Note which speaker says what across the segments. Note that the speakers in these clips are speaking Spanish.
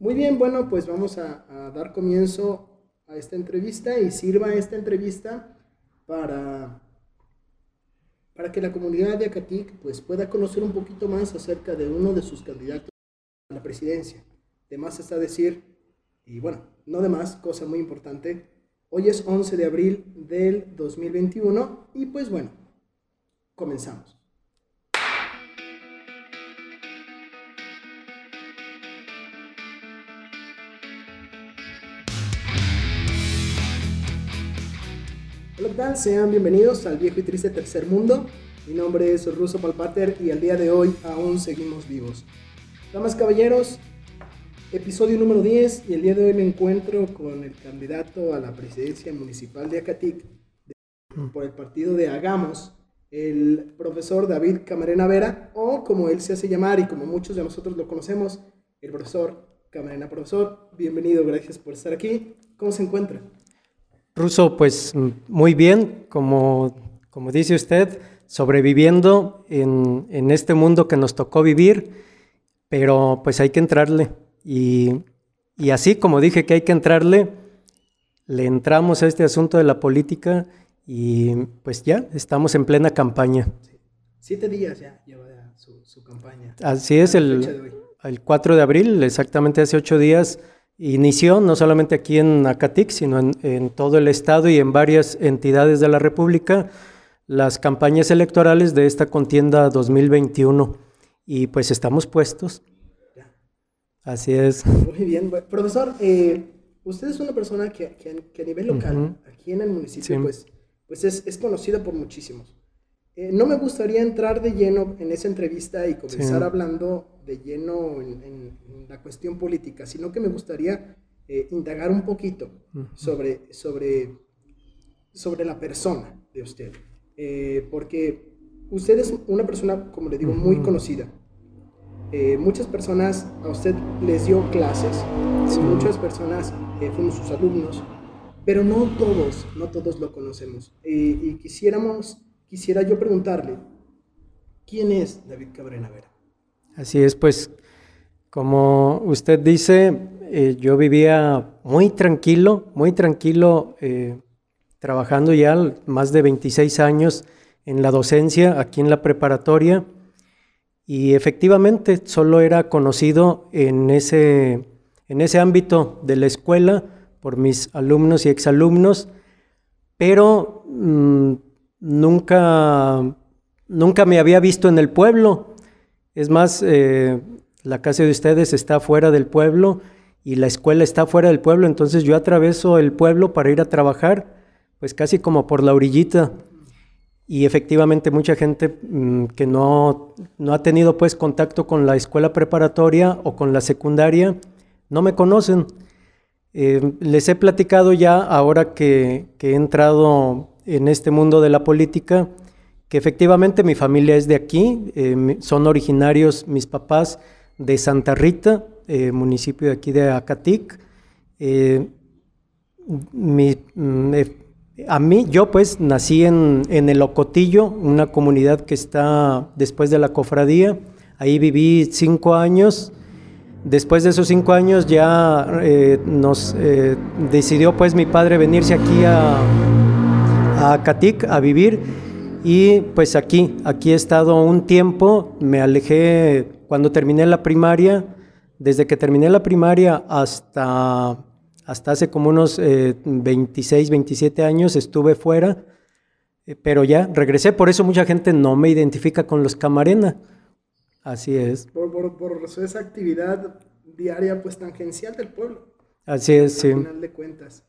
Speaker 1: Muy bien, bueno, pues vamos a, dar comienzo a esta entrevista y sirva esta entrevista para, para que la comunidad de Acatic pues, pueda conocer un poquito más acerca de uno de sus candidatos a la presidencia. De más está decir, y bueno, no de más, cosa muy importante, hoy es 11 de abril del 2021 y pues bueno, comenzamos. Sean bienvenidos al viejo y triste tercer mundo. Mi nombre es Russo Palpater y al día de hoy aún seguimos vivos. Damas caballeros, episodio número 10 y el día de hoy me encuentro con el candidato a la presidencia municipal de Acatic por el partido de Hagamos, el profesor David Camarena Vera, o como él se hace llamar y como muchos de nosotros lo conocemos, el profesor Camarena. Profesor, bienvenido, gracias por estar aquí. ¿Cómo se encuentra?
Speaker 2: Ruso, pues muy bien, como, como dice usted, sobreviviendo en, en, este mundo que nos tocó vivir, pero pues hay que entrarle. Y, y, así como dije que hay que entrarle, le entramos a este asunto de la política y pues ya estamos en plena campaña.
Speaker 1: Siete días ya lleva su, su campaña.
Speaker 2: Así es, el, el 4 de abril, exactamente hace ocho días Inició no solamente aquí en Acatic, sino en, en, todo el estado y en varias entidades de la República las campañas electorales de esta contienda 2021. Y pues estamos puestos. Así es.
Speaker 1: Muy bien. Profesor, eh, usted es una persona que, que, que a nivel local, uh -huh. aquí en el municipio, sí. pues, pues es, es, conocida por muchísimos. Eh, no me gustaría entrar de lleno en esa entrevista y comenzar sí. hablando de lleno en, en, la cuestión política, sino que me gustaría eh, indagar un poquito sobre, sobre, sobre la persona de usted. Eh, porque usted es una persona, como le digo, muy conocida. Eh, muchas personas a usted les dio clases, sí. muchas personas eh, fueron sus alumnos, pero no todos, no todos lo conocemos. y quisiéramos, quisiera yo preguntarle, ¿quién es David Cabrera Vera?
Speaker 2: Así es, pues como usted dice, eh, yo vivía muy tranquilo, muy tranquilo, eh, trabajando ya más de 26 años en la docencia aquí en la preparatoria y efectivamente solo era conocido en ese, en ese ámbito de la escuela por mis alumnos y exalumnos, pero mmm, nunca, nunca me había visto en el pueblo. Es más, eh, la casa de ustedes está fuera del pueblo y la escuela está fuera del pueblo, entonces yo atraveso el pueblo para ir a trabajar, pues casi como por la orillita. Y efectivamente mucha gente mmm, que no, no, ha tenido pues contacto con la escuela preparatoria o con la secundaria, no me conocen. Eh, les he platicado ya ahora que he entrado en este mundo de la política, que efectivamente mi familia es de aquí, eh, son originarios mis papás de Santa Rita, eh, municipio de aquí de Acatic. Eh, mi, me, a mí, yo pues nací en, en, el Ocotillo, una comunidad que está después de la cofradía. Ahí viví cinco años. Después de esos cinco años ya nos decidió pues mi padre venirse aquí a, a a vivir y pues aquí, aquí he estado un tiempo, me alejé cuando terminé la primaria, desde que terminé la primaria hasta, hasta hace como unos eh, 26, 27 años estuve fuera, eh, pero ya regresé, por eso mucha gente no me identifica con los Camarena. Así es.
Speaker 1: Por, por, por esa actividad diaria pues tangencial del pueblo.
Speaker 2: Así es,
Speaker 1: al
Speaker 2: sí.
Speaker 1: Al final de cuentas.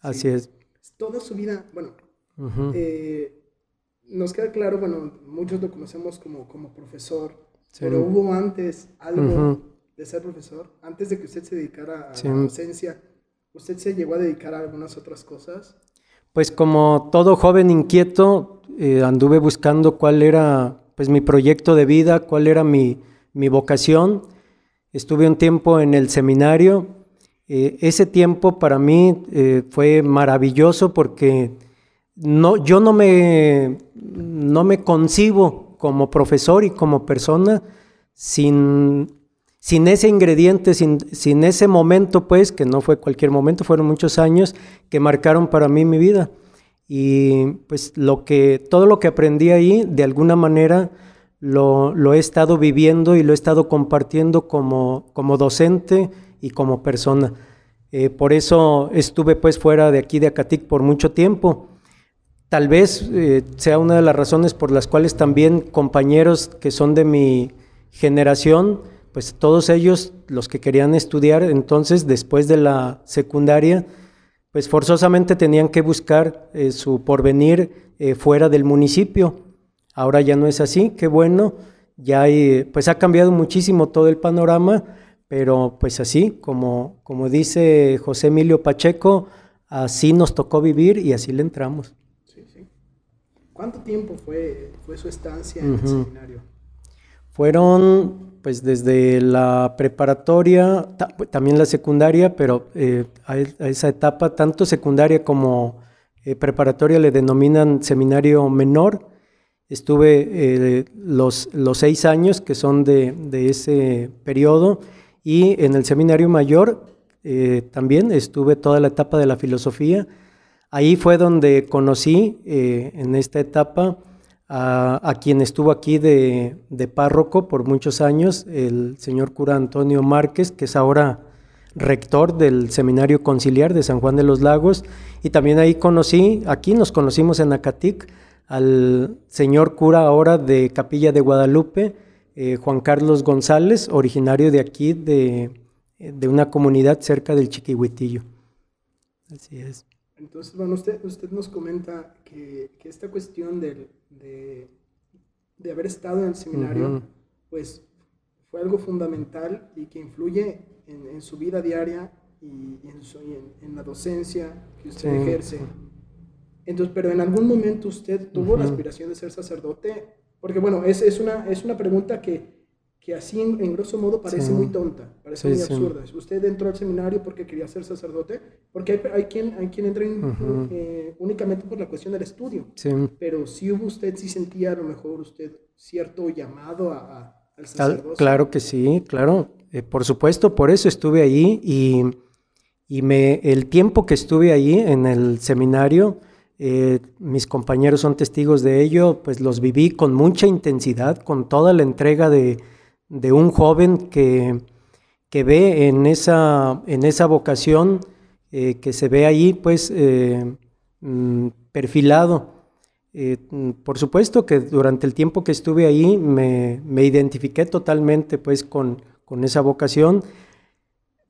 Speaker 2: Así
Speaker 1: sí.
Speaker 2: es.
Speaker 1: Toda su vida, bueno, uh -huh. eh, nos queda claro, bueno, muchos lo conocemos como, como profesor, sí. pero hubo antes algo uh -huh. de ser profesor, antes de que usted se dedicara a sí. la docencia, ¿usted se llegó a dedicar a algunas otras cosas?
Speaker 2: Pues como todo joven inquieto, eh, anduve buscando cuál era pues mi proyecto de vida, cuál era mi, mi vocación. Estuve un tiempo en el seminario. Eh, ese tiempo para mí eh, fue maravilloso porque no, yo no me, no me concibo como profesor y como persona sin, sin ese ingrediente, sin, sin, ese momento, pues, que no fue cualquier momento, fueron muchos años que marcaron para mí mi vida. Y pues lo que, todo lo que aprendí ahí, de alguna manera, lo, lo he estado viviendo y lo he estado compartiendo como, como docente y como persona. Eh, por eso estuve pues fuera de aquí de Acatic por mucho tiempo. Tal vez eh, sea una de las razones por las cuales también compañeros que son de mi generación, pues todos ellos, los que querían estudiar, entonces después de la secundaria, pues forzosamente tenían que buscar eh, su porvenir eh, fuera del municipio. Ahora ya no es así, qué bueno, ya hay, pues ha cambiado muchísimo todo el panorama, pero pues así, como, como dice José Emilio Pacheco, así nos tocó vivir y así le entramos.
Speaker 1: ¿Cuánto tiempo fue, fue su estancia en el seminario?
Speaker 2: Fueron pues desde la preparatoria, también la secundaria, pero eh, a, esa etapa, tanto secundaria como eh, preparatoria le denominan seminario menor. Estuve eh, los, los seis años que son de, de, ese periodo y en el seminario mayor también estuve toda la etapa de la filosofía. Ahí fue donde conocí en esta etapa a, quien estuvo aquí de, párroco por muchos años, el señor cura Antonio Márquez, que es ahora rector del Seminario Conciliar de San Juan de los Lagos, y también ahí conocí, aquí nos conocimos en Acatic, al señor cura ahora de Capilla de Guadalupe, eh, Juan Carlos González, originario de aquí, de, una comunidad cerca del Chiquihuitillo.
Speaker 1: Así es. Entonces, bueno, usted, usted nos comenta que, que esta cuestión del, de, haber estado en el seminario, pues fue algo fundamental y que influye en, su vida diaria y, en, la docencia que usted ejerce. Entonces, pero en algún momento usted tuvo la aspiración de ser sacerdote, porque bueno, es, es, una, es una pregunta que que así en, grosso modo parece muy tonta, parece muy absurda. Usted entró al seminario porque quería ser sacerdote, porque hay, hay quien, hay quien entra eh, únicamente por la cuestión del estudio, pero si hubo usted, si sentía a lo mejor usted cierto llamado a, al sacerdocio.
Speaker 2: Claro que sí, claro, eh, por supuesto, por eso estuve ahí y, y me, el tiempo que estuve ahí en el seminario, eh, mis compañeros son testigos de ello, pues los viví con mucha intensidad, con toda la entrega de de un joven que, que ve en esa, en esa vocación eh, que se ve ahí, pues, eh, mm, perfilado. Eh, por supuesto que durante el tiempo que estuve ahí me, me identifiqué totalmente, pues, con, con, esa vocación.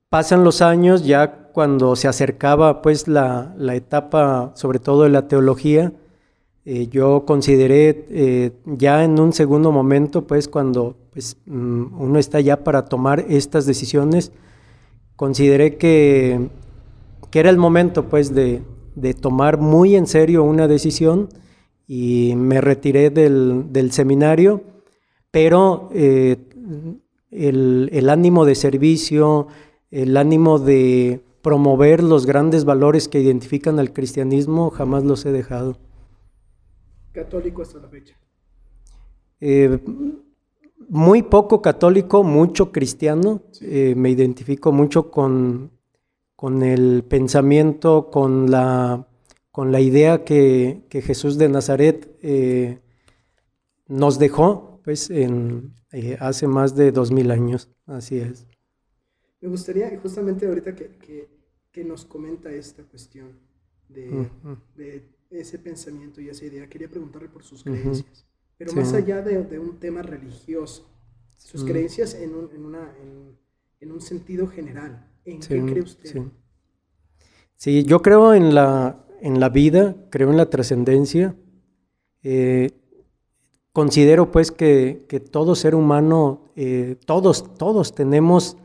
Speaker 2: Pasan los años, ya cuando se acercaba, pues, la, la etapa, sobre todo de la teología, yo consideré ya en un segundo momento, pues, cuando pues, mm, uno está ya para tomar estas decisiones. Consideré que, que era el momento pues de, tomar muy en serio una decisión y me retiré del, seminario, pero eh, el, ánimo de servicio, el ánimo de promover los grandes valores que identifican al cristianismo, jamás los he dejado.
Speaker 1: Católico hasta la fecha.
Speaker 2: Eh, muy poco católico, mucho cristiano. Eh, me identifico mucho con, con el pensamiento, con la, con la idea que, Jesús de Nazaret eh, nos dejó pues, en, hace más de dos mil años. Así es.
Speaker 1: Me gustaría, justamente ahorita que, nos comenta esta cuestión de, ese pensamiento y esa idea, quería preguntarle por sus creencias. Pero más allá de, un tema religioso, sus creencias en un, en, una, en, un, sentido general, ¿en qué cree usted?
Speaker 2: Sí. yo creo en la, en la vida, creo en la trascendencia. Eh, considero pues que, que, todo ser humano, eh, todos, todos tenemos,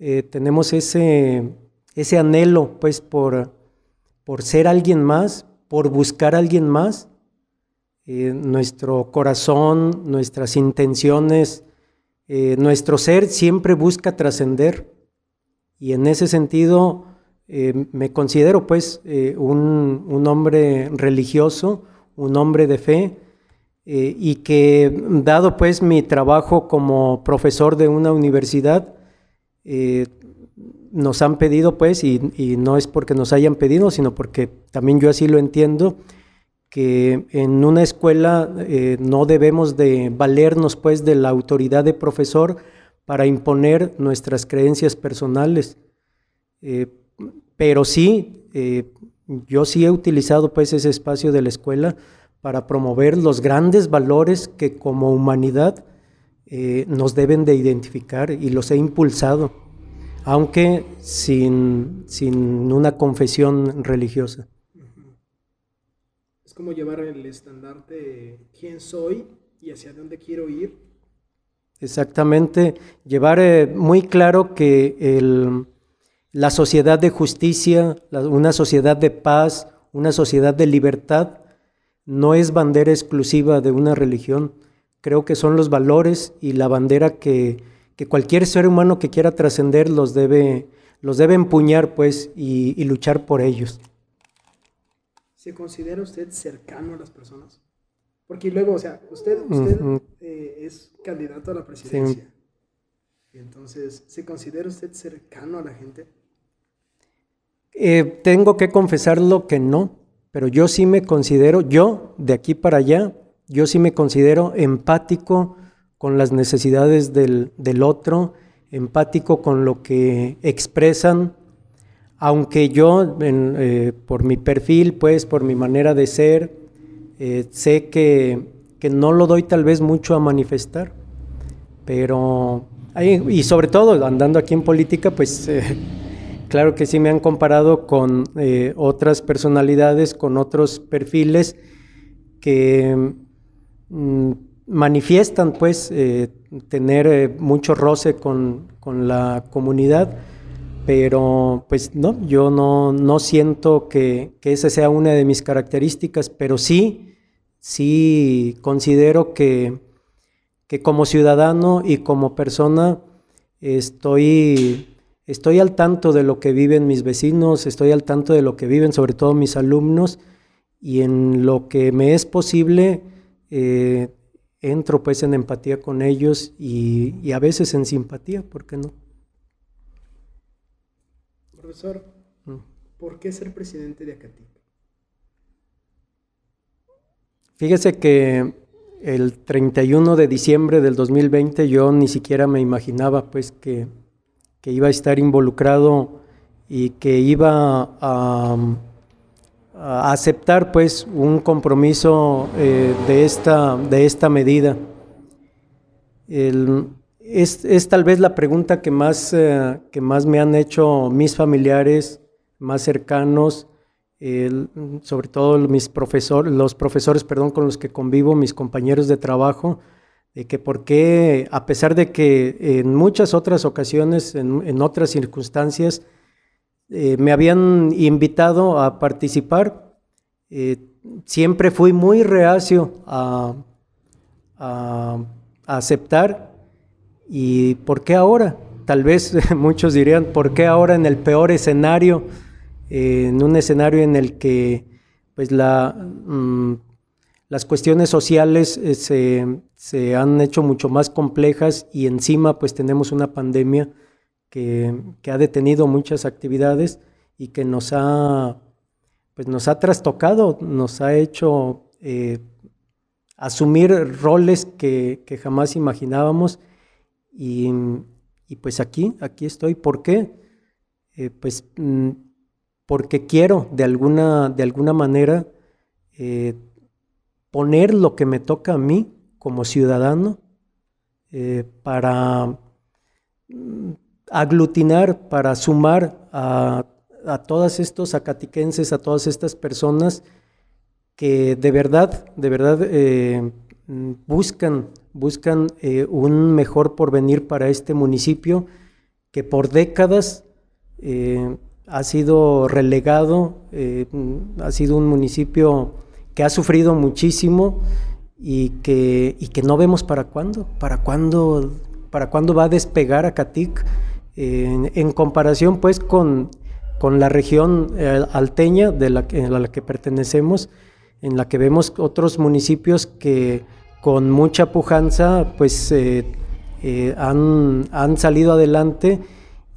Speaker 2: eh, tenemos ese, ese anhelo pues por, por ser alguien más, por buscar a alguien más eh, nuestro corazón, nuestras intenciones, eh, nuestro ser siempre busca trascender. Y en ese sentido eh, me considero pues un, hombre religioso, un hombre de fe, y que dado pues mi trabajo como profesor de una universidad, nos han pedido pues, y, no es porque nos hayan pedido, sino porque también yo así lo entiendo, que en una escuela eh, no debemos de valernos pues de la autoridad de profesor para imponer nuestras creencias personales. pero sí, yo sí he utilizado pues ese espacio de la escuela para promover los grandes valores que como humanidad eh, nos deben de identificar y los he impulsado, aunque sin, sin una confesión religiosa.
Speaker 1: Es como llevar el estandarte de quién soy y hacia dónde quiero ir.
Speaker 2: Exactamente, llevar eh, muy claro que el, la sociedad de justicia, una sociedad de paz, una sociedad de libertad, no es bandera exclusiva de una religión. Creo que son los valores y la bandera que, cualquier ser humano que quiera trascender los debe, los debe empuñar pues y, luchar por ellos.
Speaker 1: ¿Se considera usted cercano a las personas? Porque luego, o sea, usted, usted eh, es candidato a la presidencia. entonces, ¿se considera usted cercano a la gente?
Speaker 2: Eh, tengo que confesarlo que no pero yo sí me considero, yo de aquí para allá, yo sí me considero empático con las necesidades del, otro, empático con lo que expresan, aunque yo eh, por mi perfil, pues por mi manera de ser, eh, sé que, que, no lo doy tal vez mucho a manifestar, pero, y sobre todo andando aquí en política, pues... Eh, Claro que sí me han comparado con otras personalidades, con otros perfiles que mm, manifiestan pues eh, tener eh, mucho roce con, la comunidad, pero pues no, yo no, no siento que, esa sea una de mis características, pero sí, sí considero que, que como ciudadano y como persona estoy estoy al tanto de lo que viven mis vecinos, estoy al tanto de lo que viven sobre todo mis alumnos y en lo que me es posible eh, entro pues en empatía con ellos y, a veces en simpatía, ¿por qué no?
Speaker 1: Profesor, mm. ¿por qué ser presidente de Acatic?
Speaker 2: Fíjese que el 31 de diciembre del 2020 yo ni siquiera me imaginaba pues que que iba a estar involucrado y que iba a, aceptar pues un compromiso eh, de, esta, de esta medida. es, tal vez la pregunta que más, eh, que más me han hecho mis familiares más cercanos, sobre todo mis profesores, los profesores perdón, con los que convivo, mis compañeros de trabajo, de que por qué, a pesar de que en muchas otras ocasiones, en, otras circunstancias, eh, me habían invitado a participar, eh, siempre fui muy reacio a, aceptar. ¿Y por qué ahora? Tal vez muchos dirían, ¿por qué ahora en el peor escenario? Eh, en un escenario en el que pues. Mm, las cuestiones sociales eh, se, han hecho mucho más complejas y encima pues tenemos una pandemia que, ha detenido muchas actividades y que nos ha, pues nos ha trastocado, nos ha hecho eh, asumir roles que, jamás imaginábamos y, pues aquí, aquí estoy. ¿Por qué? Eh, pues mm, porque quiero de alguna, de alguna manera poner lo que me toca a mí como ciudadano eh, para mm, aglutinar, para sumar a, a todos estos acatiquenses, a todas estas personas que de verdad, de verdad eh, buscan, buscan eh, un mejor porvenir para este municipio que por décadas ha sido relegado, ha sido un municipio que ha sufrido muchísimo y que, y que no vemos para cuándo, para cuándo, para cuándo va a despegar a Catic en, comparación pues con, con la región eh, alteña de la, a la que pertenecemos. en la que vemos otros municipios que con mucha pujanza pues eh, eh, han, han, salido adelante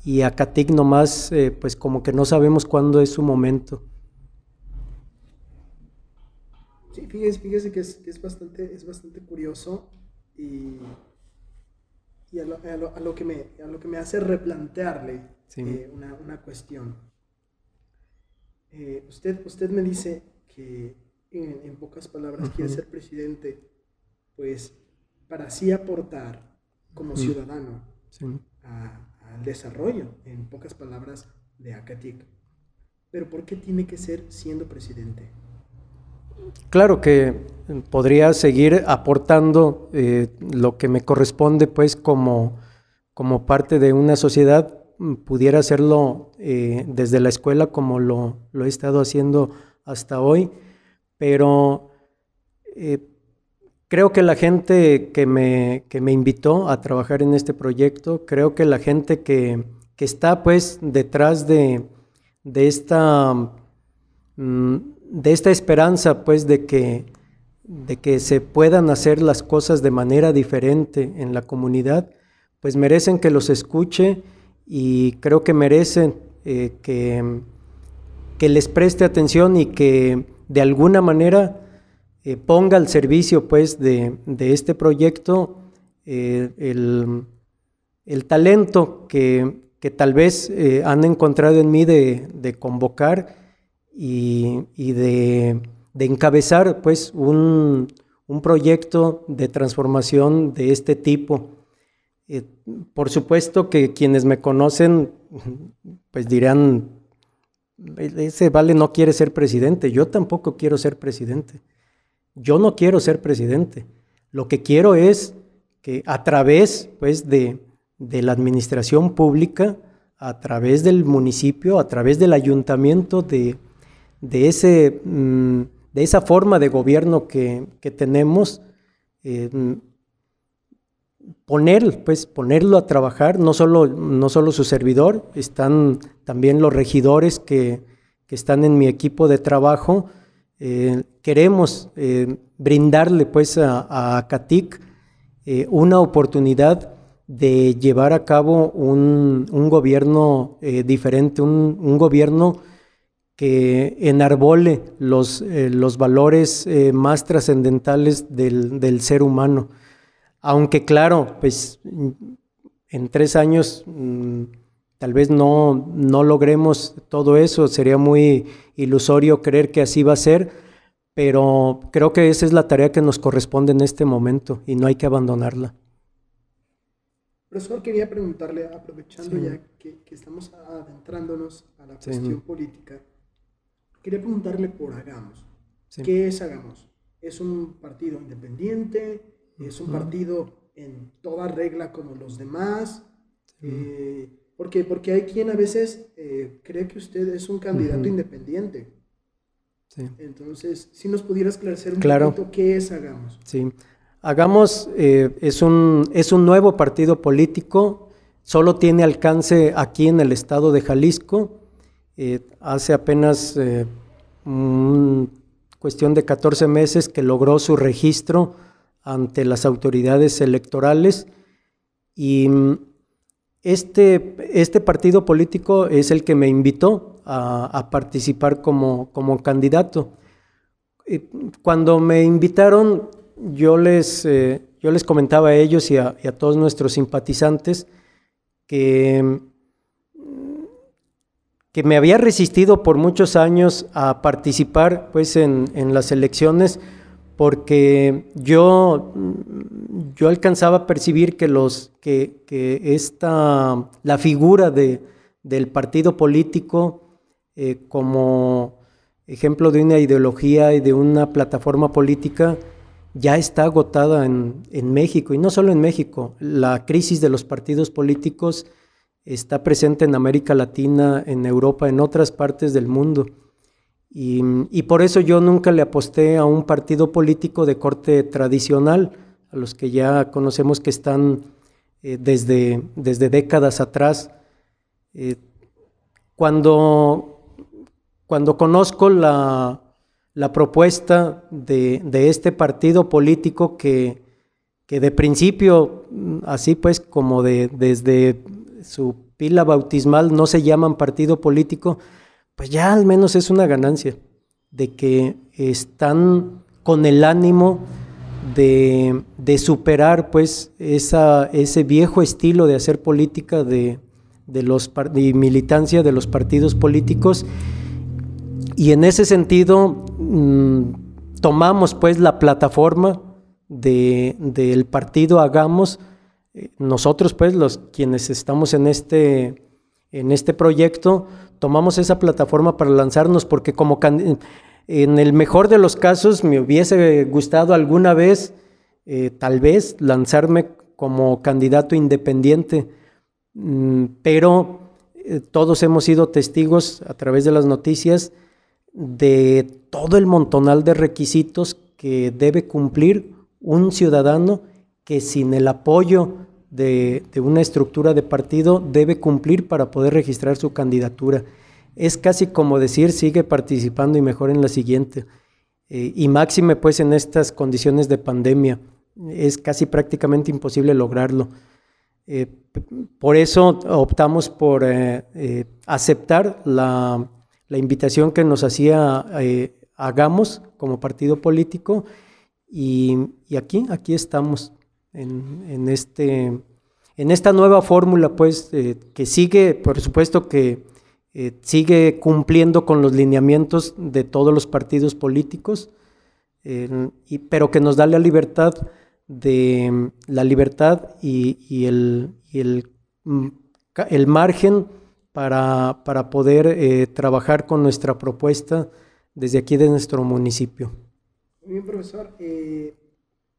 Speaker 2: y Acatic nomás eh, pues como que no sabemos cuándo es su momento.
Speaker 1: Sí, fíjese, fíjese que, es, que es, bastante, es bastante curioso y, y a, lo, a, lo, que me, a lo que me hace replantearle una, una, cuestión. usted, usted me dice que en, pocas palabras, quiere ser presidente, pues para así aportar como ciudadano al desarrollo, en pocas palabras, de Acatic. Pero ¿por qué tiene que ser siendo presidente?
Speaker 2: Claro que podría seguir aportando eh, lo que me corresponde, pues como, como parte de una sociedad, pudiera hacerlo eh, desde la escuela como lo, lo he estado haciendo hasta hoy. Pero eh, creo que la gente que me, que me, invitó a trabajar en este proyecto, creo que la gente que, que está pues detrás de, de, esta, mm, de esta esperanza pues de que, de que se puedan hacer las cosas de manera diferente en la comunidad, pues merecen que los escuche y creo que merecen eh, que, que les preste atención y que de alguna manera eh, ponga al servicio pues de, este proyecto eh, el, talento que, tal vez han encontrado en mí de, convocar y, de, encabezar pues un, un, proyecto de transformación de este tipo. por supuesto que quienes me conocen pues dirán ese vale no quiere ser presidente, yo tampoco quiero ser presidente. Yo no quiero ser presidente. Lo que quiero es que a través pues, de, la administración pública, a través del municipio, a través del ayuntamiento, de, ese, mm, de esa forma de gobierno que, tenemos, eh, poner, pues, ponerlo a trabajar, no solo, no solo su servidor, están también los regidores que, están en mi equipo de trabajo. Eh, queremos eh, brindarle pues a, a CATIC una oportunidad de llevar a cabo un, gobierno diferente, un, gobierno que enarbole los, los valores más trascendentales del, del ser humano. Aunque claro, pues en tres años mm, tal vez no, no logremos todo eso, sería muy ilusorio creer que así va a ser, pero creo que esa es la tarea que nos corresponde en este momento y no hay que abandonarla.
Speaker 1: Profesor, quería preguntarle, aprovechando ya que, estamos adentrándonos a la cuestión política, quería preguntarle por Hagamos. ¿Qué es Hagamos? ¿Es un partido independiente? es un partido en toda regla como los demás. Eh, porque, porque hay quien a veces eh, cree que usted es un candidato independiente. Entonces, si nos pudiera esclarecer un poquito qué es Hagamos.
Speaker 2: Sí. Hagamos eh, es, un, es un nuevo partido político, solo tiene alcance aquí en el estado de Jalisco. Hace apenas cuestión de 14 meses que logró su registro ante las autoridades electorales y mm, este, este partido político es el que me invitó a, participar como, como, candidato. Cuando me invitaron, yo les, eh, yo les comentaba a ellos y a, todos nuestros simpatizantes que, que me había resistido por muchos años a participar pues, en, las elecciones porque yo, yo alcanzaba a percibir que, los, que, esta, la figura de, del partido político eh, como ejemplo de una ideología y de una plataforma política ya está agotada en, en México, y no solo en México, la crisis de los partidos políticos está presente en América Latina, en Europa, en otras partes del mundo. Y, por eso yo nunca le aposté a un partido político de corte tradicional, a los que ya conocemos que están eh, desde, desde décadas atrás. Eh, cuando, cuando conozco la, la propuesta de, este partido político que, que, de principio, así pues como de, desde su pila bautismal no se llaman partido político, pues ya al menos es una ganancia de que están con el ánimo de, superar pues esa, ese viejo estilo de hacer política de, de los, y militancia de los partidos políticos. Y en ese sentido mm, tomamos pues la plataforma del partido Hagamos, nosotros pues los quienes estamos en este, en este proyecto, tomamos esa plataforma para lanzarnos porque como en el mejor de los casos me hubiese gustado alguna vez, eh, tal vez, lanzarme como candidato independiente, mm, pero eh, todos hemos sido testigos a través de las noticias de todo el montonal de requisitos que debe cumplir un ciudadano que sin el apoyo de, una estructura de partido debe cumplir para poder registrar su candidatura. Es casi como decir, sigue participando y mejor en la siguiente. Eh, y máxime pues en estas condiciones de pandemia. Es casi prácticamente imposible lograrlo. Eh, por eso optamos por eh, aceptar la la invitación que nos hacía Hagamos como partido político y, aquí, aquí estamos en, este, en esta nueva fórmula, pues, eh, que sigue, por supuesto que eh, sigue cumpliendo con los lineamientos de todos los partidos políticos, y, pero que nos da la libertad de la libertad y, el, y el, mm, el margen para, para poder eh, trabajar con nuestra propuesta desde aquí de nuestro municipio.
Speaker 1: Bien, profesor. Eh,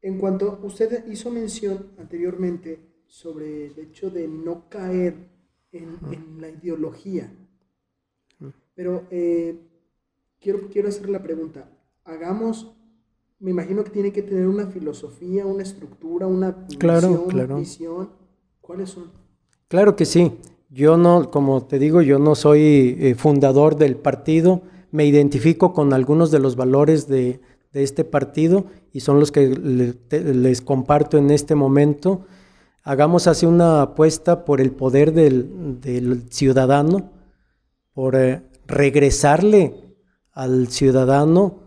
Speaker 1: en cuanto usted hizo mención anteriormente sobre el hecho de no caer en, en la ideología, pero eh, quiero, quiero hacer la pregunta. Hagamos, me imagino que tiene que tener una filosofía, una estructura, una
Speaker 2: claro, claro.
Speaker 1: visión. ¿Cuáles son?
Speaker 2: Claro que sí. Yo no, como te digo, yo no soy eh, fundador del partido, me identifico con algunos de los valores de, este partido y son los que les comparto en este momento. Hagamos así una apuesta por el poder del, ciudadano, por eh, regresarle al ciudadano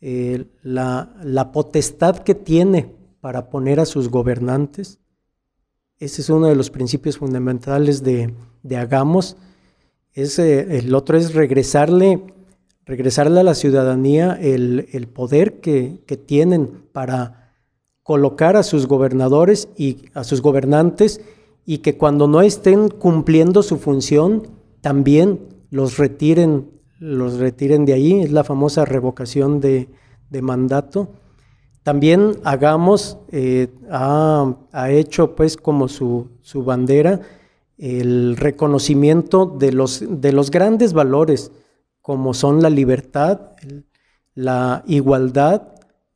Speaker 2: eh, la, la potestad que tiene para poner a sus gobernantes ese es uno de los principios fundamentales de, Hagamos. el otro es regresarle, regresarle a la ciudadanía el, poder que, tienen para colocar a sus gobernadores y a sus gobernantes y que cuando no estén cumpliendo su función, también los retiren, los retiren de ahí. Es la famosa revocación de mandato. También Hagamos eh, ha, hecho pues como su, bandera el reconocimiento de los, de los grandes valores como son la libertad, la igualdad,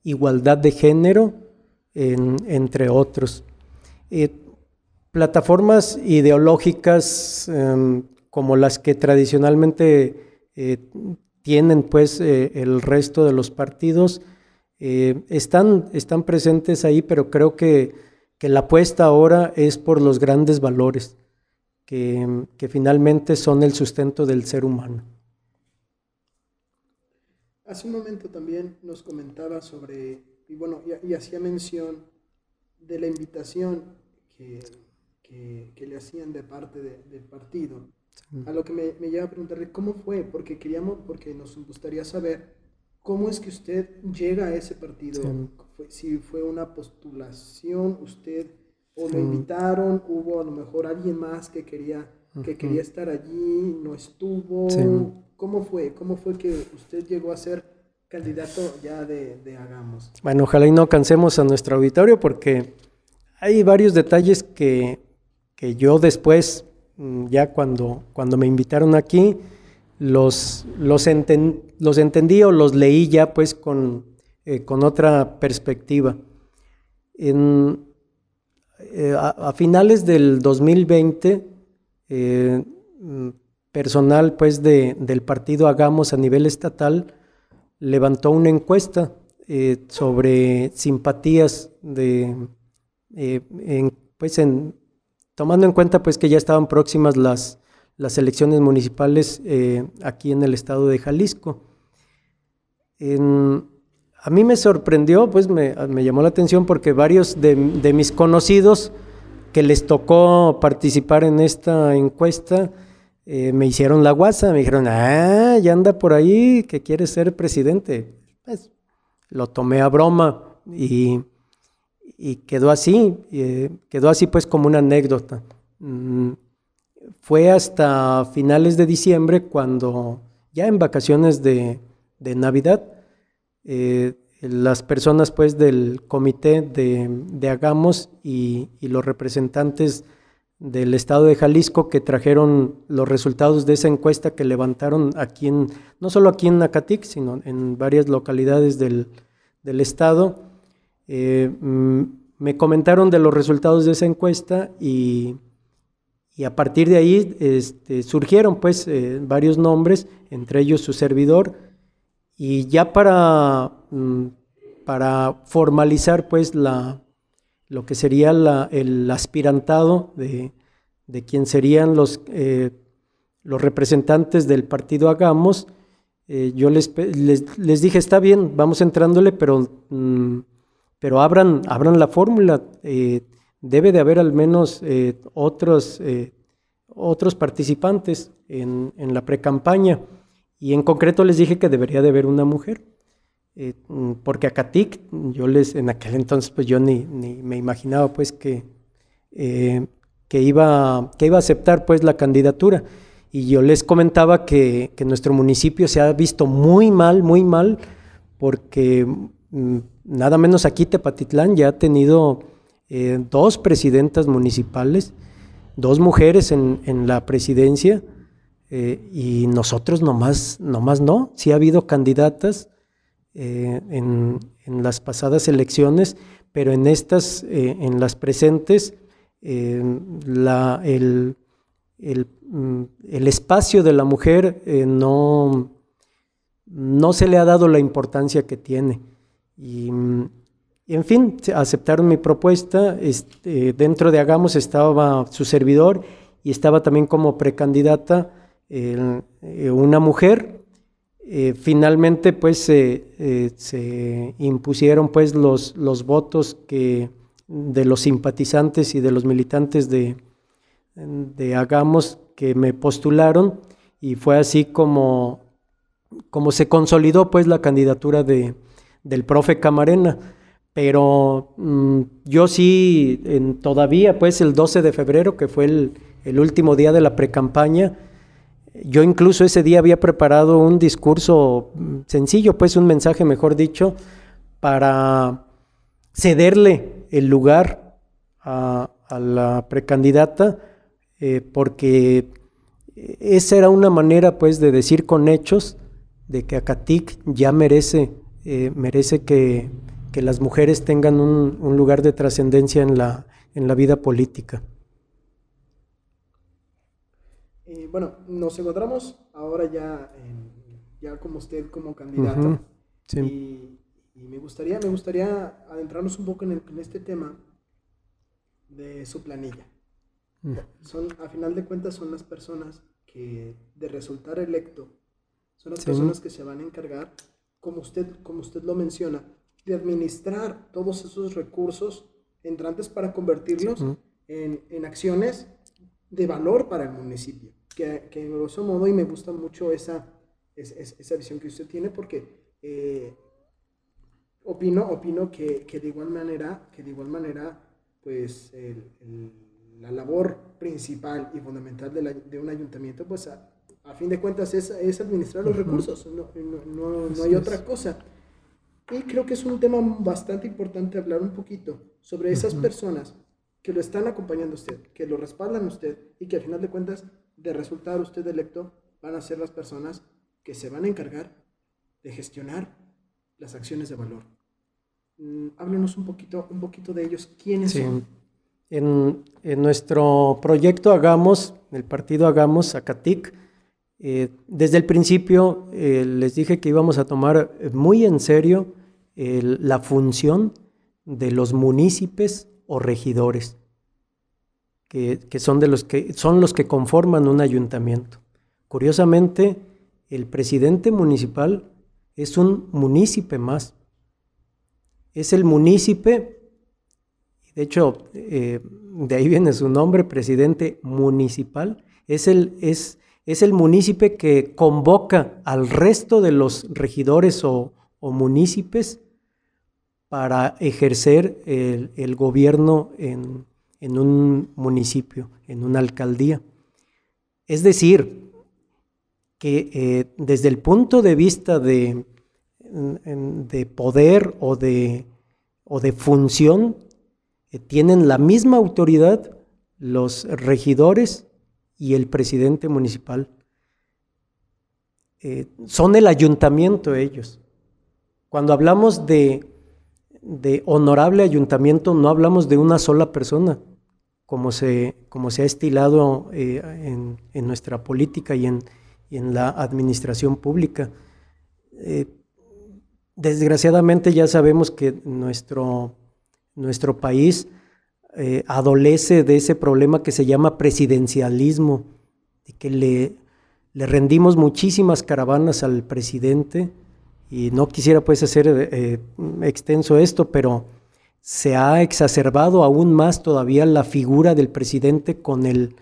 Speaker 2: igualdad de género, entre otros. Eh, plataformas ideológicas em, como las que tradicionalmente eh, tienen pues el resto de los partidos, eh, están, están presentes ahí, pero creo que, que, la apuesta ahora es por los grandes valores que finalmente son el sustento del ser humano.
Speaker 1: Hace un momento también nos comentaba sobre, y bueno, y, hacía mención de la invitación que, que, le hacían de parte del partido. A lo que me, me lleva a preguntarle cómo fue, porque queríamos, porque nos gustaría saber ¿Cómo es que usted llega a ese partido? si fue una postulación, usted o lo invitaron, hubo a lo mejor alguien más que quería, que quería estar allí, no estuvo. ¿Cómo fue? ¿Cómo fue que usted llegó a ser candidato ya de, Hagamos?
Speaker 2: Bueno, ojalá y no cansemos a nuestro auditorio porque hay varios detalles que, que yo después, mm, ya cuando, cuando me invitaron aquí, los, los, los entendí o los leí ya pues con, eh, con otra perspectiva. En, eh, a, finales del 2020, eh, personal pues de, del partido Hagamos a nivel estatal, levantó una encuesta eh, sobre simpatías de, eh, pues en, tomando en cuenta pues que ya estaban próximas las, las elecciones municipales eh, aquí en el estado de Jalisco. a mí me sorprendió, pues me, llamó la atención porque varios de, de, mis conocidos que les tocó participar en esta encuesta me hicieron la guasa, me dijeron, ah, ya anda por ahí que quiere ser presidente. Pues lo tomé a broma y, quedó así, eh, quedó así pues como una anécdota. Mm, fue hasta finales de diciembre cuando ya en vacaciones de, Navidad, eh, las personas pues del comité de, Hagamos y, los representantes del estado de Jalisco que trajeron los resultados de esa encuesta que levantaron aquí en, no solo aquí en Nacatic, sino en varias localidades del, del estado. Eh, mm, me comentaron de los resultados de esa encuesta y, a partir de ahí este, surgieron pues eh, varios nombres, entre ellos su servidor, y ya para, mm, para formalizar pues la, lo que sería el aspirantado de, de quien serían los, eh, los representantes del partido Hagamos, eh, yo les, les, dije, está bien, vamos entrándole, pero, mm, pero abran, abran la fórmula. Eh, debe de haber al menos otros, otros participantes en, en la precampaña. Y en concreto les dije que debería de haber una mujer. Mm, porque a Catic, yo les, en aquel entonces, pues yo ni, me imaginaba pues que, que, iba, que iba a aceptar pues la candidatura. Y yo les comentaba que, nuestro municipio se ha visto muy mal, muy mal, porque mm, nada menos aquí Tepatitlán ya ha tenido eh, dos presidentas municipales, dos mujeres en, la presidencia, eh, y nosotros nomás, nomás no, sí ha habido candidatas eh, en, las pasadas elecciones, pero en estas, en las presentes, la, el, mm, el, espacio de la mujer eh, no, no se le ha dado la importancia que tiene. Y, mm, en fin, aceptaron mi propuesta. Este, dentro de Hagamos estaba su servidor y estaba también como precandidata eh, una mujer. Eh, finalmente, pues se impusieron pues los, los votos que de los simpatizantes y de los militantes de, de Hagamos que me postularon y fue así como, como se consolidó pues la candidatura de, del profe Camarena. Pero mm, yo sí, en, todavía pues el 12 de febrero, que fue el, el último día de la precampaña, yo incluso ese día había preparado un discurso sencillo, pues un mensaje, mejor dicho, para cederle el lugar a, la precandidata, eh, porque esa era una manera pues de decir con hechos de que Acatic ya merece, eh, merece que, las mujeres tengan un, lugar de trascendencia en la, en la vida política.
Speaker 1: Eh, bueno, nos encontramos ahora ya, ya como usted como candidato. sí. Y me gustaría, me gustaría adentrarnos un poco en, este tema de su planilla. Mm. Son, a final de cuentas, son las personas que de resultar electo, son las personas que se van a encargar, como usted, como usted lo menciona, de administrar todos esos recursos entrantes para convertirlos en, en, acciones de valor para el municipio. Que, que en grosso modo, y me gusta mucho esa, esa, esa visión que usted tiene, porque eh, opino, opino que, que, de igual manera, que de igual manera, pues la labor principal y fundamental de, la, de un ayuntamiento, pues a, a, fin de cuentas es, es administrar los recursos, no, no, no, hay otra cosa. Y creo que es un tema bastante importante hablar un poquito sobre esas personas que lo están acompañando a usted, que lo respaldan a usted y que al final de cuentas, de resultar usted electo, van a ser las personas que se van a encargar de gestionar las acciones de valor. Mm, háblenos un poquito, un poquito de ellos. ¿Quiénes son?
Speaker 2: En, en, nuestro proyecto Hagamos, el partido Hagamos, Acatic, Eh, desde el principio eh, les dije que íbamos a tomar muy en serio la función de los municipios o regidores, que, son, de los que son los que conforman un ayuntamiento. Curiosamente, el presidente municipal es un munícipe más. Es el munícipe, de hecho, eh, de ahí viene su nombre, presidente municipal, es el, es, es el que convoca al resto de los regidores o, o para ejercer el, gobierno en, un municipio, en una alcaldía. Es decir, que eh, desde el punto de vista de, de poder o de, o de función, eh, tienen la misma autoridad los regidores y el presidente municipal. Eh, son el ayuntamiento ellos. Cuando hablamos de, de, honorable ayuntamiento, no hablamos de una sola persona, como se, como se ha estilado eh, en, nuestra política y en, en la administración pública. Eh, desgraciadamente ya sabemos que nuestro, nuestro país eh, adolece de ese problema que se llama presidencialismo, de que le, le rendimos muchísimas caravanas al presidente y no quisiera pues hacer eh, extenso esto, pero se ha exacerbado aún más todavía la figura del presidente con el,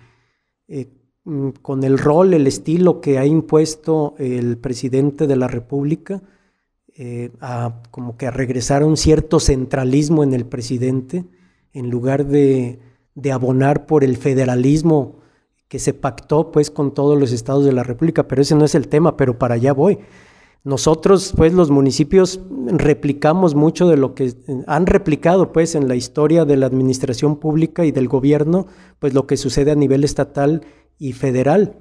Speaker 2: eh, mm, con el rol, el estilo que ha impuesto el presidente de la República, a, como que a regresar a un cierto centralismo en el presidente en lugar de, abonar por el federalismo que se pactó pues con todos los estados de la República, pero ese no es el tema, pero para allá voy. Nosotros, pues, los municipios replicamos mucho de lo que han replicado, pues, en la historia de la administración pública y del gobierno, pues, lo que sucede a nivel estatal y federal.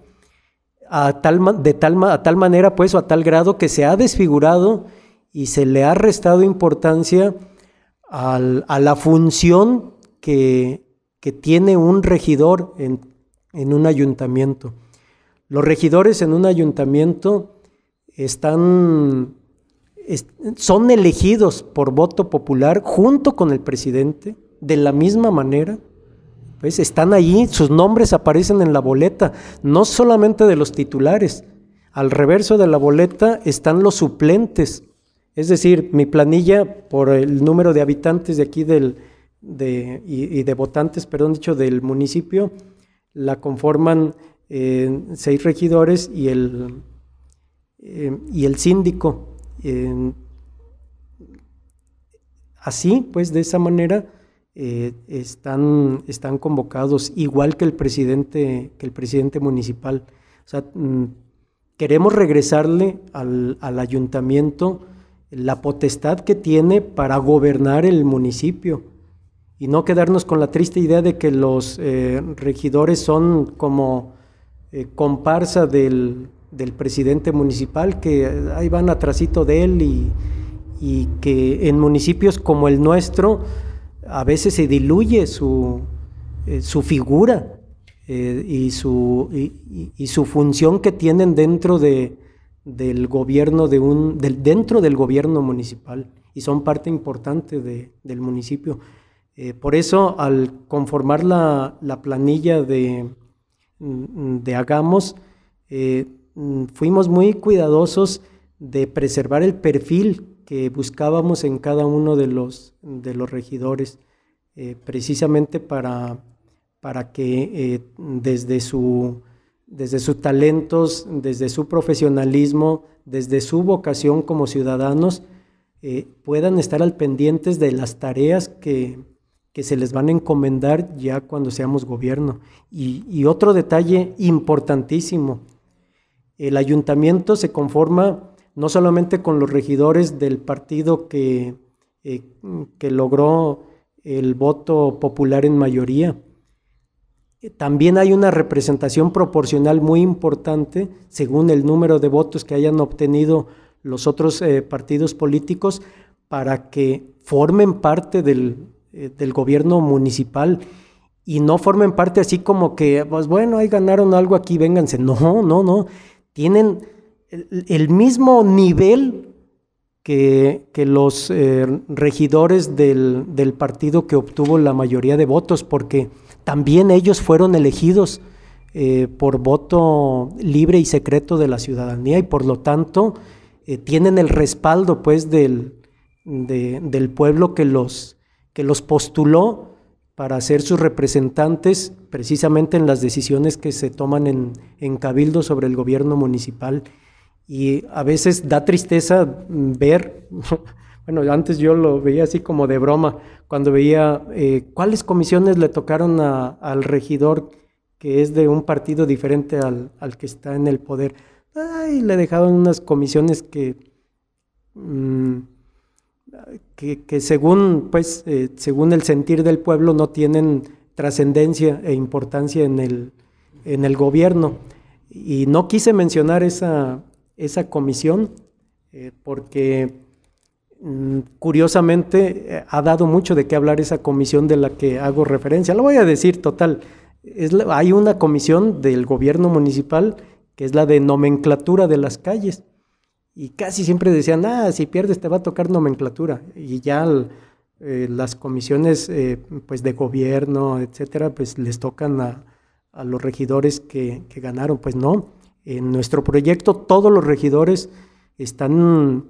Speaker 2: A tal, de tal, manera, pues, o a tal grado que se ha desfigurado y se le ha restado importancia a la función que, tiene un regidor en, un ayuntamiento. Los regidores en un ayuntamiento están, son elegidos por voto popular junto con el presidente, de la misma manera. Pues están allí, sus nombres aparecen en la boleta, no solamente de los titulares. Al reverso de la boleta están los suplentes es decir, mi planilla por el número de habitantes de aquí del, de, y, de votantes, perdón, dicho, del municipio, la conforman eh, seis regidores y el, eh, y el síndico. así, pues de esa manera eh, están, están convocados, igual que el presidente, que el presidente municipal. O sea, mm, queremos regresarle al, al ayuntamiento la potestad que tiene para gobernar el municipio y no quedarnos con la triste idea de que los eh, regidores son como eh, comparsa del, presidente municipal, que ahí van atrasito de él y, que en municipios como el nuestro a veces se diluye su, eh, su figura y, su, y su función que tienen dentro de, del gobierno de un, del, dentro del gobierno municipal y son parte importante del municipio. Eh, por eso, al conformar la, planilla de, de Hagamos, eh, fuimos muy cuidadosos de preservar el perfil que buscábamos en cada uno de los, de los regidores, eh, precisamente para, para que desde su desde sus talentos, desde su profesionalismo, desde su vocación como ciudadanos, eh, puedan estar al pendientes de las tareas que, se les van a encomendar ya cuando seamos gobierno. Y, otro detalle importantísimo, el ayuntamiento se conforma no solamente con los regidores del partido que, eh, que logró el voto popular en mayoría, también hay una representación proporcional muy importante según el número de votos que hayan obtenido los otros eh, partidos políticos para que formen parte eh, del, gobierno municipal y no formen parte así como que, pues bueno, ahí ganaron algo aquí, vénganse. No, no, no. Tienen el, mismo nivel que, los eh, regidores del, partido que obtuvo la mayoría de votos, porque también ellos fueron elegidos eh, por voto libre y secreto de la ciudadanía y por lo tanto eh, tienen el respaldo pues del, del pueblo que los, que los postuló para ser sus representantes precisamente en las decisiones que se toman en, en cabildo sobre el gobierno municipal. Y a veces da tristeza ver, bueno, antes yo lo veía así como de broma, cuando veía eh, cuáles comisiones le tocaron al regidor que es de un partido diferente al, que está en el poder. Ay, le dejaron unas comisiones que, mm, que, según, pues, eh, según el sentir del pueblo no tienen trascendencia e importancia en el, en el gobierno. Y no quise mencionar esa, esa comisión eh, porque mm, curiosamente eh, ha dado mucho de qué hablar esa comisión de la que hago referencia. Lo voy a decir total hay una comisión del gobierno municipal que es la de nomenclatura de las calles. Y casi siempre decían, ah, si pierdes te va a tocar nomenclatura. Y ya eh, las comisiones eh, pues de gobierno, etcétera, pues les tocan a, los regidores que, que, ganaron. Pues no, en nuestro proyecto todos los regidores están,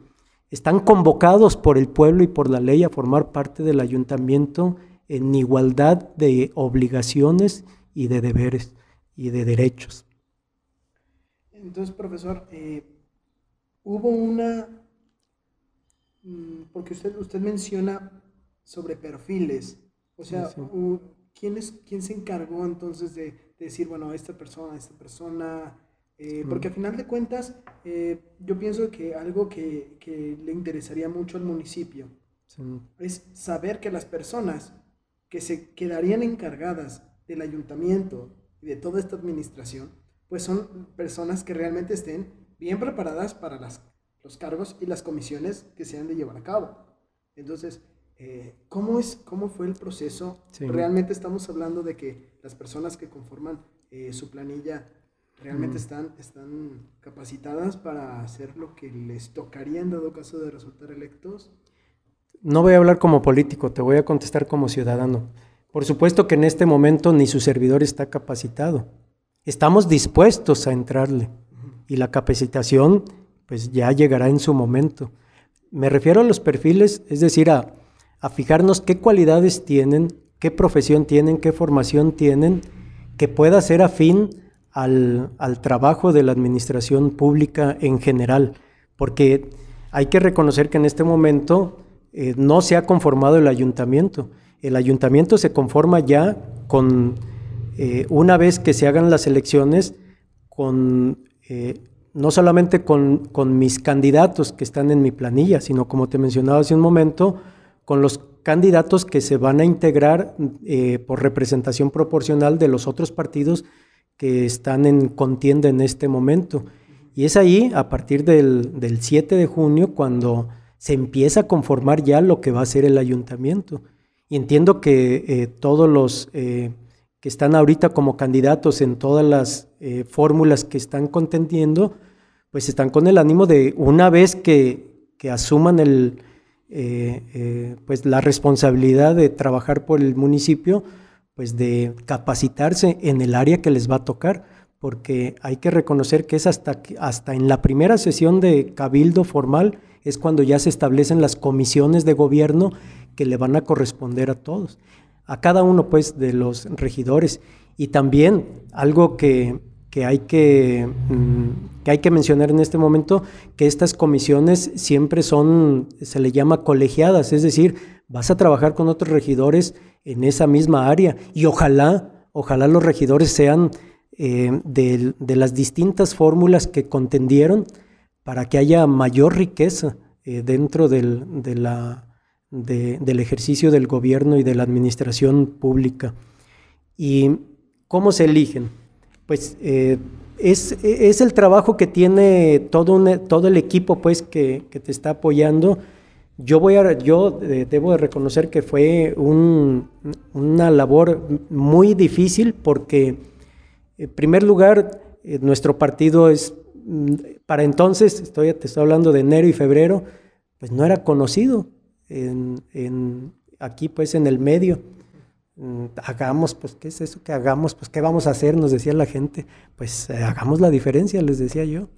Speaker 2: están convocados por el pueblo y por la ley a formar parte del ayuntamiento en igualdad de obligaciones y de deberes y de derechos.
Speaker 1: Entonces, profesor, eh, hubo una, mm, porque usted, usted menciona sobre perfiles, o sea, ¿quién, es, ¿quién se encargó entonces de, decir, bueno, esta persona, esta persona, eh, porque al final de cuentas, eh, yo pienso que algo que, que, le interesaría mucho al municipio es saber que las personas que se quedarían encargadas del ayuntamiento y de toda esta administración, pues son personas que realmente estén bien preparadas para las, los cargos y las comisiones que se han de llevar a cabo. Entonces, eh, ¿cómo, es, ¿cómo fue el proceso? Realmente estamos hablando de que las personas que conforman eh, su planilla realmente mm. están, están capacitadas para hacer lo que les tocaría en dado caso de resultar electos.
Speaker 2: No voy a hablar como político, te voy a contestar como ciudadano. Por supuesto que en este momento ni su servidor está capacitado. Estamos dispuestos a entrarle y la capacitación pues ya llegará en su momento. Me refiero a los perfiles, es decir, a, fijarnos qué cualidades tienen, qué profesión tienen, qué formación tienen, que pueda ser afín al, trabajo de la administración pública en general, porque hay que reconocer que en este momento eh, no se ha conformado el ayuntamiento el ayuntamiento se conforma ya con, eh, una vez que se hagan las elecciones, con, eh, no solamente con, mis candidatos que están en mi planilla, sino como te mencionaba hace un momento, con los candidatos que se van a integrar eh, por representación proporcional de los otros partidos que están en contienda en este momento. Y es ahí, a partir del, del 7 de junio, cuando se empieza a conformar ya lo que va a ser el ayuntamiento. Y entiendo que eh, todos los que están ahorita como candidatos en todas las eh, fórmulas que están contendiendo, pues están con el ánimo de una vez que, asuman el, pues la responsabilidad de trabajar por el municipio, pues de capacitarse en el área que les va a tocar, porque hay que reconocer que es hasta, hasta en la primera sesión de cabildo formal, es cuando ya se establecen las comisiones de gobierno que le van a corresponder a todos, a cada uno pues de los regidores. Y también algo que, hay que, mm, que, hay que mencionar en este momento, que estas comisiones siempre son, se le llama colegiadas, es decir, vas a trabajar con otros regidores en esa misma área y ojalá, ojalá los regidores sean eh, de, las distintas fórmulas que contendieron para que haya mayor riqueza eh, dentro de la del ejercicio del gobierno y de la administración pública. ¿Y cómo se eligen? Pues eh, es, el trabajo que tiene todo, todo el equipo pues, que, te está apoyando. Yo, voy a, yo eh, debo de reconocer que fue una labor muy difícil porque, en primer lugar, eh, nuestro partido es mm, para entonces, estoy, te estoy hablando de enero y febrero, pues no era conocido en, aquí pues en el medio. Mm, hagamos, pues, ¿qué es eso que hagamos? Pues, ¿qué vamos a hacer? Nos decía la gente. Pues, eh, hagamos la diferencia, les decía yo.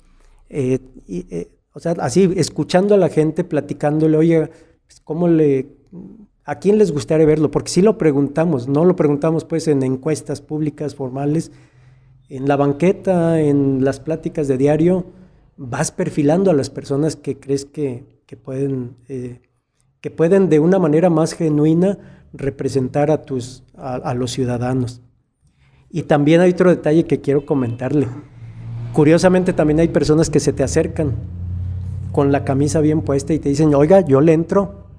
Speaker 2: Eh, y, eh, o sea, así, escuchando a la gente, platicándole, oye, pues, ¿cómo le, a quién les gustaría verlo? Porque si lo preguntamos, no lo preguntamos pues en encuestas públicas formales, en la banqueta, en las pláticas de diario, vas perfilando a las personas que crees que, pueden, que pueden de una manera más genuina representar a, tus, a, los ciudadanos. Y también hay otro detalle que quiero comentarle. Curiosamente también hay personas que se te acercan con la camisa bien puesta y te dicen, oiga, yo le entro.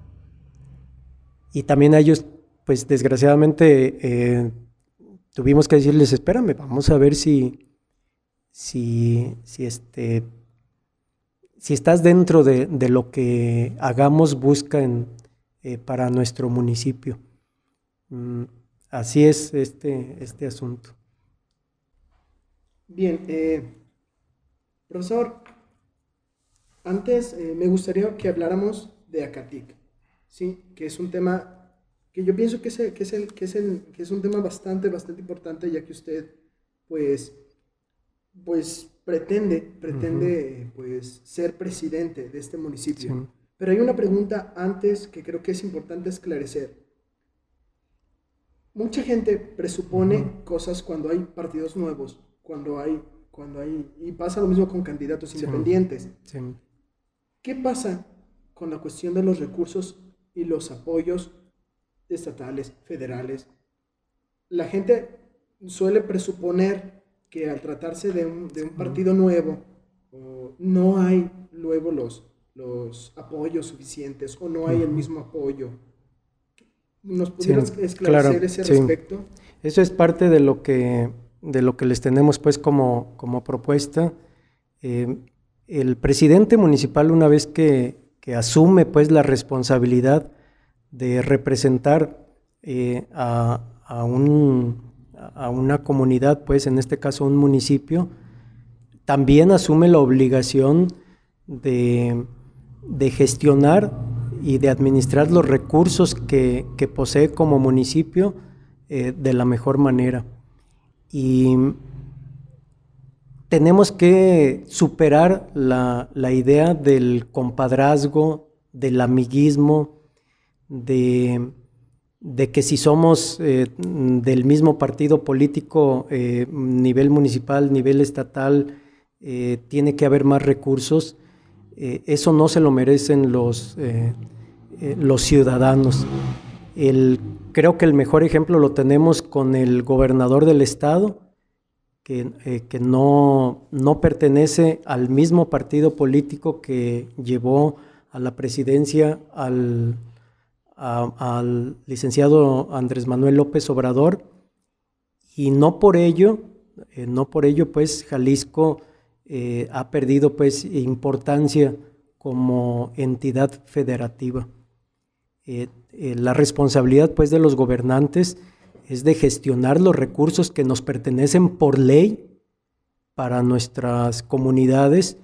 Speaker 2: Y también a ellos, pues desgraciadamente, eh, tuvimos que decirles, espérame, vamos a ver si, si, si, este, si estás dentro de, de lo que hagamos busca eh, para nuestro municipio. Mm, así es este, este asunto.
Speaker 1: Bien, eh, profesor, antes eh, me gustaría que habláramos de Acatic, ¿sí? que es un tema que yo pienso que es, que es, el, que es, el, que es un tema bastante, bastante importante, ya que usted, pues, pues pretende, pretende pues, ser presidente de este municipio. Pero hay una pregunta antes que creo que es importante esclarecer. Mucha gente presupone cosas cuando hay partidos nuevos, cuando hay, cuando hay, y pasa lo mismo con candidatos independientes. ¿Qué pasa con la cuestión de los recursos y los apoyos estatales, federales? La gente suele presuponer que al tratarse de un, de un partido nuevo, no hay luego los, los apoyos suficientes o no hay el mismo apoyo. ¿Nos pudieras esclarecer ese respecto?
Speaker 2: Eso es parte de lo que, de lo que les tenemos pues como, como propuesta. Eh, el presidente municipal una vez que, que, asume pues la responsabilidad de representar eh, a, a, un, a una comunidad, pues en este caso un municipio, también asume la obligación de gestionar y de administrar los recursos que, posee como municipio eh, de la mejor manera. Y tenemos que superar la, idea del compadrazgo, del amiguismo, de, que si somos eh, del mismo partido político, eh, nivel municipal, nivel estatal, tiene que haber más recursos eh, eso no se lo merecen los, eh, eh, los ciudadanos. creo que el mejor ejemplo lo tenemos con el gobernador del estado, que, que no, no, pertenece al mismo partido político que llevó a la presidencia al, al licenciado Andrés Manuel López Obrador, y no por ello, no por ello, pues Jalisco eh, ha perdido pues importancia como entidad federativa. Eh, eh, la responsabilidad pues de los gobernantes es de gestionar los recursos que nos pertenecen por ley para nuestras comunidades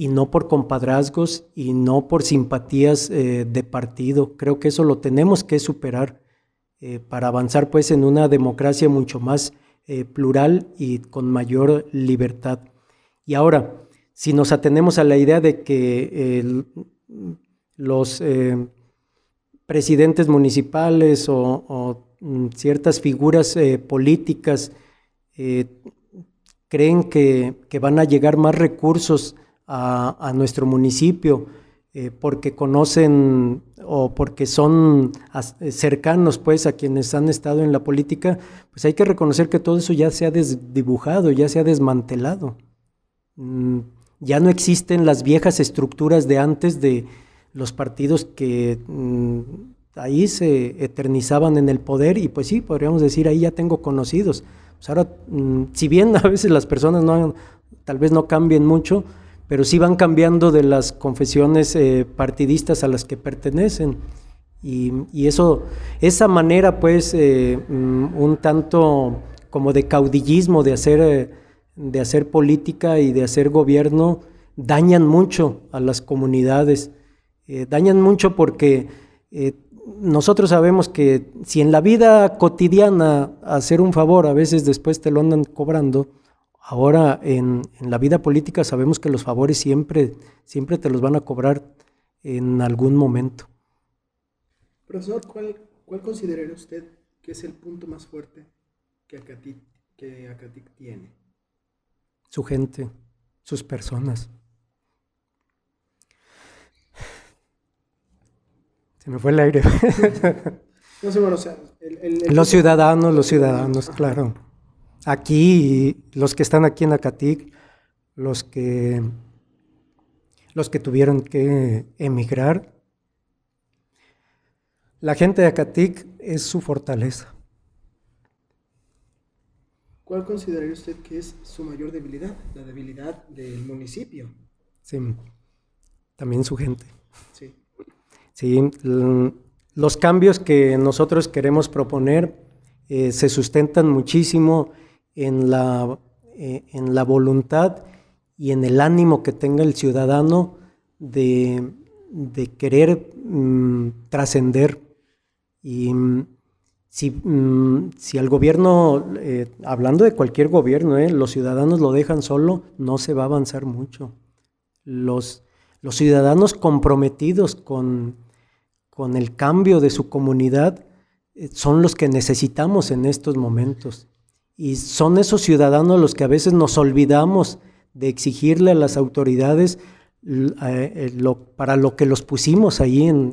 Speaker 2: y no por compadrazgos y no por simpatías de partido. Creo que eso lo tenemos que superar para avanzar pues en una democracia mucho más plural y con mayor libertad. Y ahora, si nos atenemos a la idea de que los eh, presidentes municipales o, mm, ciertas figuras eh, políticas eh, creen que, van a llegar más recursos a, nuestro municipio porque conocen o porque son cercanos pues a quienes han estado en la política, pues hay que reconocer que todo eso ya se ha desdibujado, ya se ha desmantelado. Mm, ya no existen las viejas estructuras de antes de los partidos que mm, ahí se eternizaban en el poder y pues sí, podríamos decir, ahí ya tengo conocidos. Pues ahora, mm, si bien a veces las personas no, tal vez no cambien mucho, pero sí van cambiando de las confesiones eh, partidistas a las que pertenecen. Y, eso, esa manera pues eh, un tanto como de caudillismo de hacer... Eh, de hacer política y de hacer gobierno dañan mucho a las comunidades. Dañan mucho porque nosotros sabemos que si en la vida cotidiana hacer un favor a veces después te lo andan cobrando, ahora en, la vida política sabemos que los favores siempre, siempre te los van a cobrar en algún momento.
Speaker 1: Profesor, ¿cuál, cuál consideraría usted que es el punto más fuerte que Acatic, que Acatic tiene?
Speaker 2: Su gente, sus personas. Se me fue el aire.
Speaker 1: no sé, bueno, o sea,
Speaker 2: los ciudadanos, los ciudadanos, claro. Aquí, los que están aquí en Acatic, los que, los que tuvieron que emigrar, la gente de Acatic es su fortaleza.
Speaker 1: ¿Cuál consideraría usted que es su mayor debilidad? La debilidad del municipio.
Speaker 2: Sí, también su gente.
Speaker 1: Sí.
Speaker 2: Sí, los cambios que nosotros queremos proponer eh, se sustentan muchísimo en la, eh, en la voluntad y en el ánimo que tenga el ciudadano de, querer mm, trascender. Y mm, si, mm, si, al gobierno, eh, hablando de cualquier gobierno, los ciudadanos lo dejan solo, no se va a avanzar mucho. Los, los ciudadanos comprometidos con, con el cambio de su comunidad eh, son los que necesitamos en estos momentos. Y son esos ciudadanos los que a veces nos olvidamos de exigirle a las autoridades eh, para lo que los pusimos ahí en,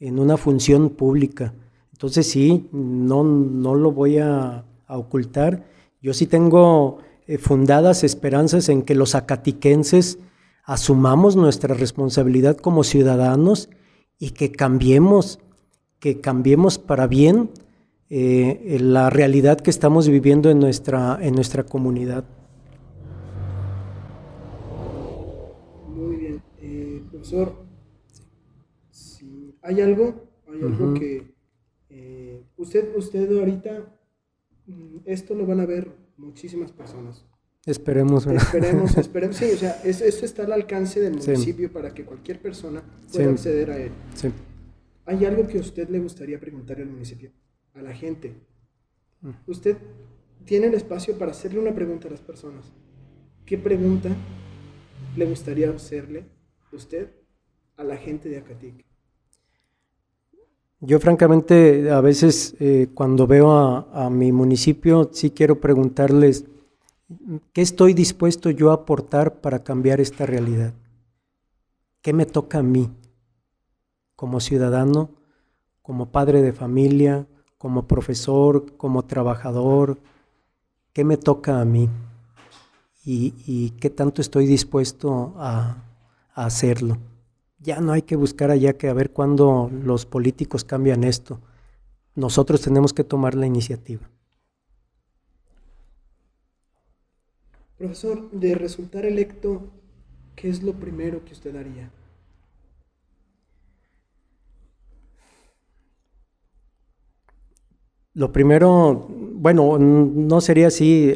Speaker 2: una función pública. Entonces sí, no, no lo voy a, ocultar. Yo sí tengo eh, fundadas esperanzas en que los acatiquenses asumamos nuestra responsabilidad como ciudadanos y que cambiemos, que cambiemos para bien eh, la realidad que estamos viviendo en nuestra, en nuestra comunidad.
Speaker 1: Muy bien. Eh, profesor, si hay algo, hay algo que eh, usted, usted ahorita, mm, esto lo van a ver muchísimas personas.
Speaker 2: Esperemos,
Speaker 1: Esperemos, esperemos. Sí, o sea, eso, está al alcance del municipio para que cualquier persona pueda acceder a él.
Speaker 2: Sí.
Speaker 1: ¿Hay algo que a usted le gustaría preguntarle al municipio, a la gente? Mm. Usted tiene el espacio para hacerle una pregunta a las personas. ¿Qué pregunta le gustaría hacerle usted a la gente de Acatic?
Speaker 2: Yo francamente a veces eh, cuando veo a, a mi municipio sí quiero preguntarles ¿Qué estoy dispuesto yo a aportar para cambiar esta realidad? ¿Qué me toca a mí como ciudadano, como padre de familia, como profesor, como trabajador? ¿Qué me toca a mí? ¿Y, qué tanto estoy dispuesto a, a hacerlo? Ya no hay que buscar allá que a ver cuándo los políticos cambian esto. Nosotros tenemos que tomar la iniciativa.
Speaker 1: Profesor, de resultar electo, ¿qué es lo primero que usted haría?
Speaker 2: Lo primero, bueno, no sería así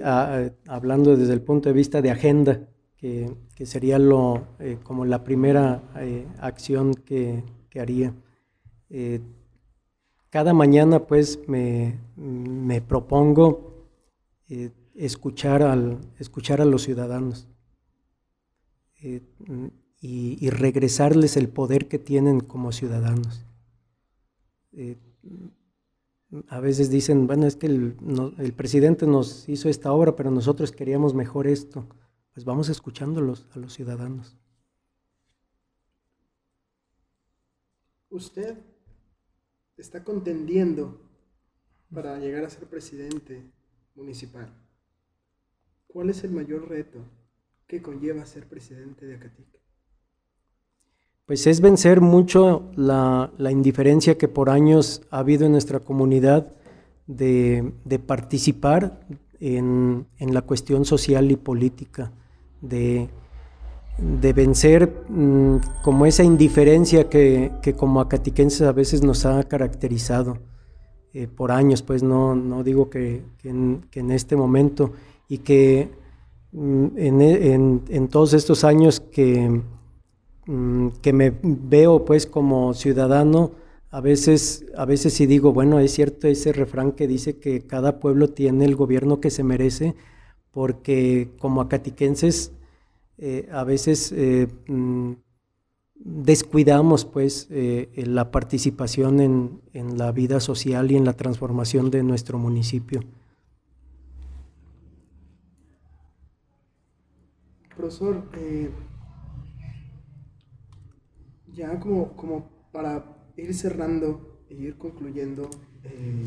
Speaker 2: hablando desde el punto de vista de agenda, que, sería lo, eh, como la primera eh, acción que, haría. Eh, cada mañana pues me, me propongo escuchar, al, escuchar a los ciudadanos eh, y, regresarles el poder que tienen como ciudadanos. A veces dicen, bueno, es que el, presidente nos hizo esta obra, pero nosotros queríamos mejor esto. Pues vamos escuchándolos a los ciudadanos.
Speaker 1: Usted está contendiendo para llegar a ser presidente municipal. ¿Cuál es el mayor reto que conlleva ser presidente de Acatic?
Speaker 2: Pues es vencer mucho la, indiferencia que por años ha habido en nuestra comunidad de, participar en, la cuestión social y política, de, vencer mm, como esa indiferencia que, como acatiquenses a veces nos ha caracterizado eh, por años, pues no, no digo que, en, que en este momento y que mm, en, todos estos años que, mm, que me veo pues como ciudadano, a veces, a veces sí digo, bueno, es cierto ese refrán que dice que cada pueblo tiene el gobierno que se merece, porque como acatiquenses eh, a veces eh, mm, descuidamos pues eh, la participación en, en, la vida social y en la transformación de nuestro municipio.
Speaker 1: Profesor, ya como, como para ir cerrando e ir concluyendo, eh,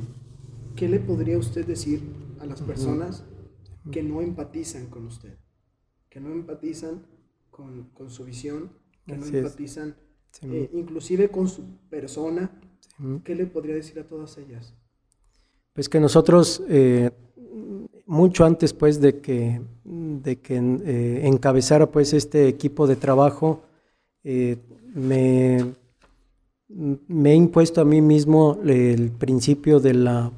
Speaker 1: ¿qué le podría usted decir a las personas que no empatizan con usted? Que no empatizan con, con su visión, que no empatizan eh, inclusive con su persona. ¿Qué le podría decir a todas ellas?
Speaker 2: Pues que nosotros, eh, mucho antes pues de que, de que encabezara pues este equipo de trabajo, me he impuesto a mí mismo el principio de la,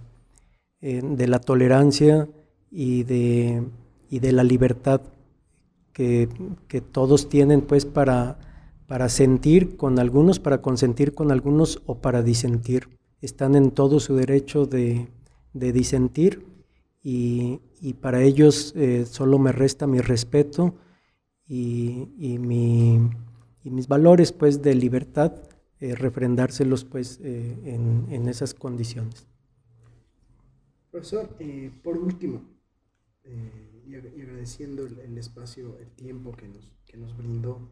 Speaker 2: eh, de la tolerancia y de, y de la libertad que, todos tienen pues para, para sentir con algunos, para consentir con algunos o para disentir. Están en todo su derecho de, disentir y, para ellos eh, solo me resta mi respeto y, y, mi, y mis valores pues de libertad eh, refrendárselos pues eh, en, esas condiciones.
Speaker 1: Profesor, eh, por último, y, agradeciendo el, espacio, el tiempo que nos, que nos brindó,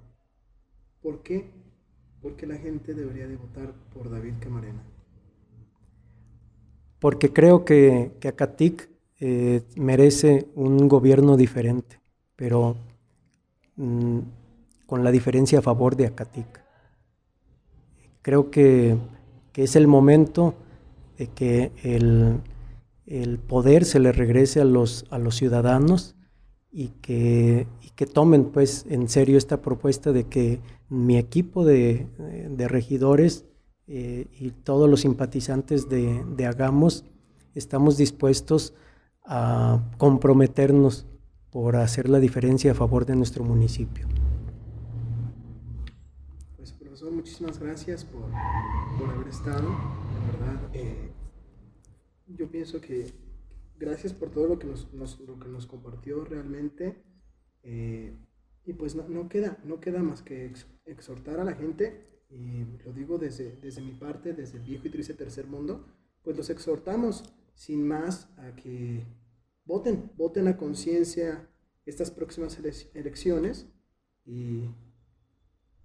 Speaker 1: ¿por qué? Porque la gente debería de votar por David Camarena.
Speaker 2: Porque creo que, que Acatic merece un gobierno diferente, pero mm, con la diferencia a favor de Acatic. Creo que, es el momento de que el, poder se le regrese a los, a los ciudadanos y que, que, tomen pues en serio esta propuesta de que mi equipo de, regidores eh, y todos los simpatizantes de, de Hagamos estamos dispuestos a comprometernos por hacer la diferencia a favor de nuestro municipio
Speaker 1: muchísimas gracias por, haber estado. De verdad, eh, yo pienso que gracias por todo lo que nos, lo que nos compartió realmente. Eh, y pues no, queda, no queda más que exhortar a la gente, y lo digo desde, desde mi parte, desde el viejo y triste tercer mundo, pues los exhortamos sin más a que voten, voten a conciencia estas próximas elecciones y,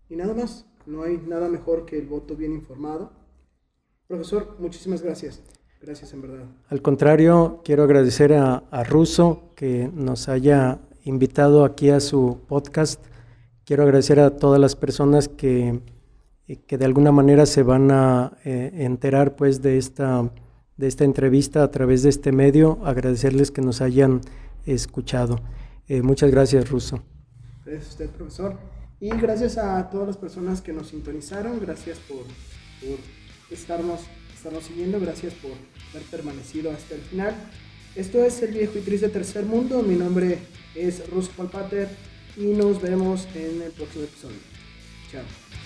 Speaker 1: y nada más. No hay nada mejor que el voto bien informado. Profesor, muchísimas gracias. Gracias en verdad.
Speaker 2: Al contrario, quiero agradecer a, a Russo que nos haya invitado aquí a su podcast. Quiero agradecer a todas las personas que, que de alguna manera se van a eh, enterar pues de esta, de esta entrevista a través de este medio. Agradecerles que nos hayan escuchado. Eh, muchas gracias, Russo.
Speaker 1: Gracias a usted, profesor. Y gracias a todas las personas que nos sintonizaron, gracias por, estarnos, estarnos siguiendo, gracias por haber permanecido hasta el final. Esto es El Viejo y Triste Tercer Mundo, mi nombre es Russo Palpater y nos vemos en el próximo episodio. Chao.